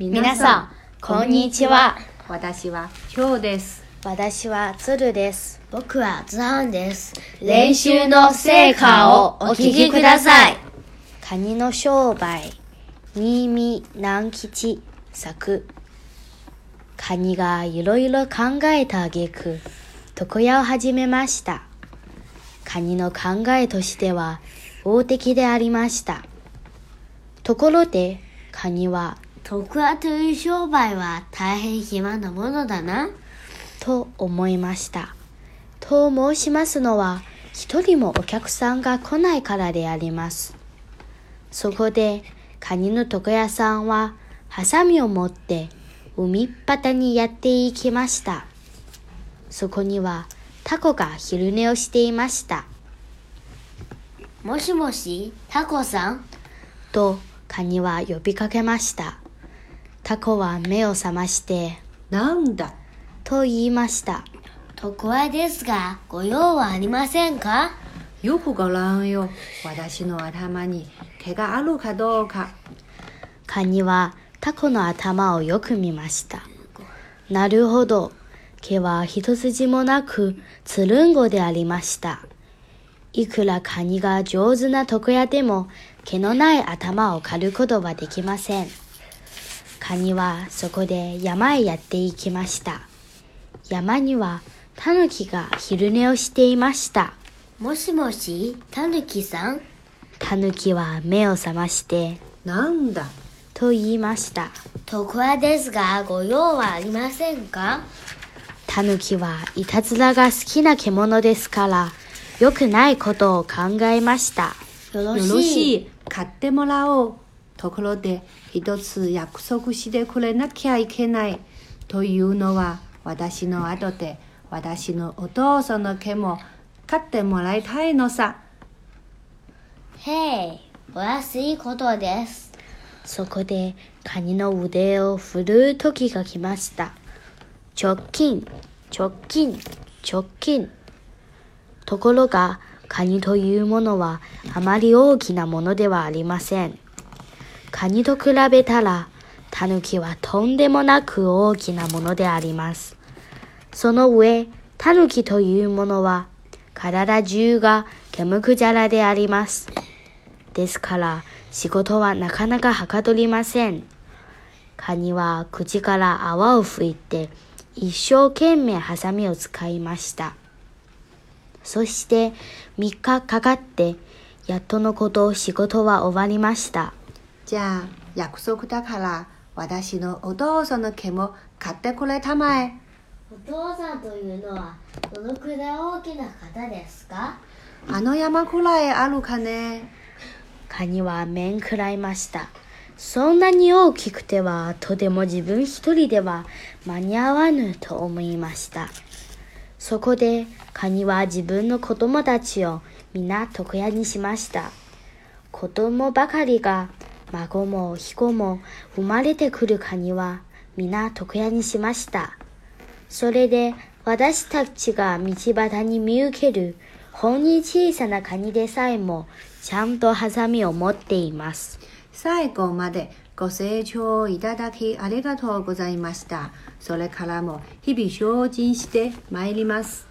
皆さん、こんにちは。私は今日です。私は鶴です。僕はズハンです。練習の成果をお聞きください。カニの商売、新見南吉作。カニがいろいろ考えた挙句、床屋を始めました。カニの考えとしては、大敵でありました。ところで、カニは、徳屋という商売は大変暇なものだな。と思いました。と申しますのは、一人もお客さんが来ないからであります。そこで、カニの床屋さんは、ハサミを持って、海っ端にやっていきました。そこには、タコが昼寝をしていました。もしもし、タコさん？と、カニは呼びかけました。タコは目を覚まして、なんだ？と言いました。徳屋ですが、ご用はありませんか？よくご覧よ。私の頭に毛があるかどうか。カニはタコの頭をよく見ました。なるほど。毛は一筋もなく、つるんごでありました。いくらカニが上手な床屋でも、毛のない頭を刈ることはできません。カニはそこで山へやって行きました。山にはタヌキが昼寝をしていました。もしもし、タヌキさん？タヌキは目を覚まして、なんだ？と言いました。徳屋ですが、ご用はありませんか？タヌキはいたずらが好きな獣ですから、良くないことを考えました。よろ。しい。買ってもらおう。ところで、一つ約束してくれなきゃいけない。というのは、私の後で、私のお父さんの毛も買ってもらいたいのさ。へい、お安いことです。そこでカニの腕を振るう時が来ました。直近、直近、直近。ところが、カニというものはあまり大きなものではありません。カニと比べたら、タヌキはとんでもなく大きなものであります。その上、タヌキというものは、体中が毛むくじゃらであります。ですから、仕事はなかなかはかどりません。カニは口から泡を吹いて、一生懸命ハサミを使いました。そして3日かかって、やっとのこと仕事は終わりました。じゃあ、約束だから、私のお父さんの毛も買ってくれたまえ。お父さんというのは、どのくらい大きな方ですかあの山くらいあるかね。カニは面食らいました。そんなに大きくては、とても自分一人では間に合わぬと思いました。そこで、カニは自分の子供たちを皆床屋にしました。子供ばかりが、孫も彦も生まれてくるカニは皆床屋にしました。それで、私たちが道端に見受ける、ほんに小さなカニでさえも、ちゃんとハサミを持っています。最後までご清聴いただきありがとうございました。それからも日々精進してまいります。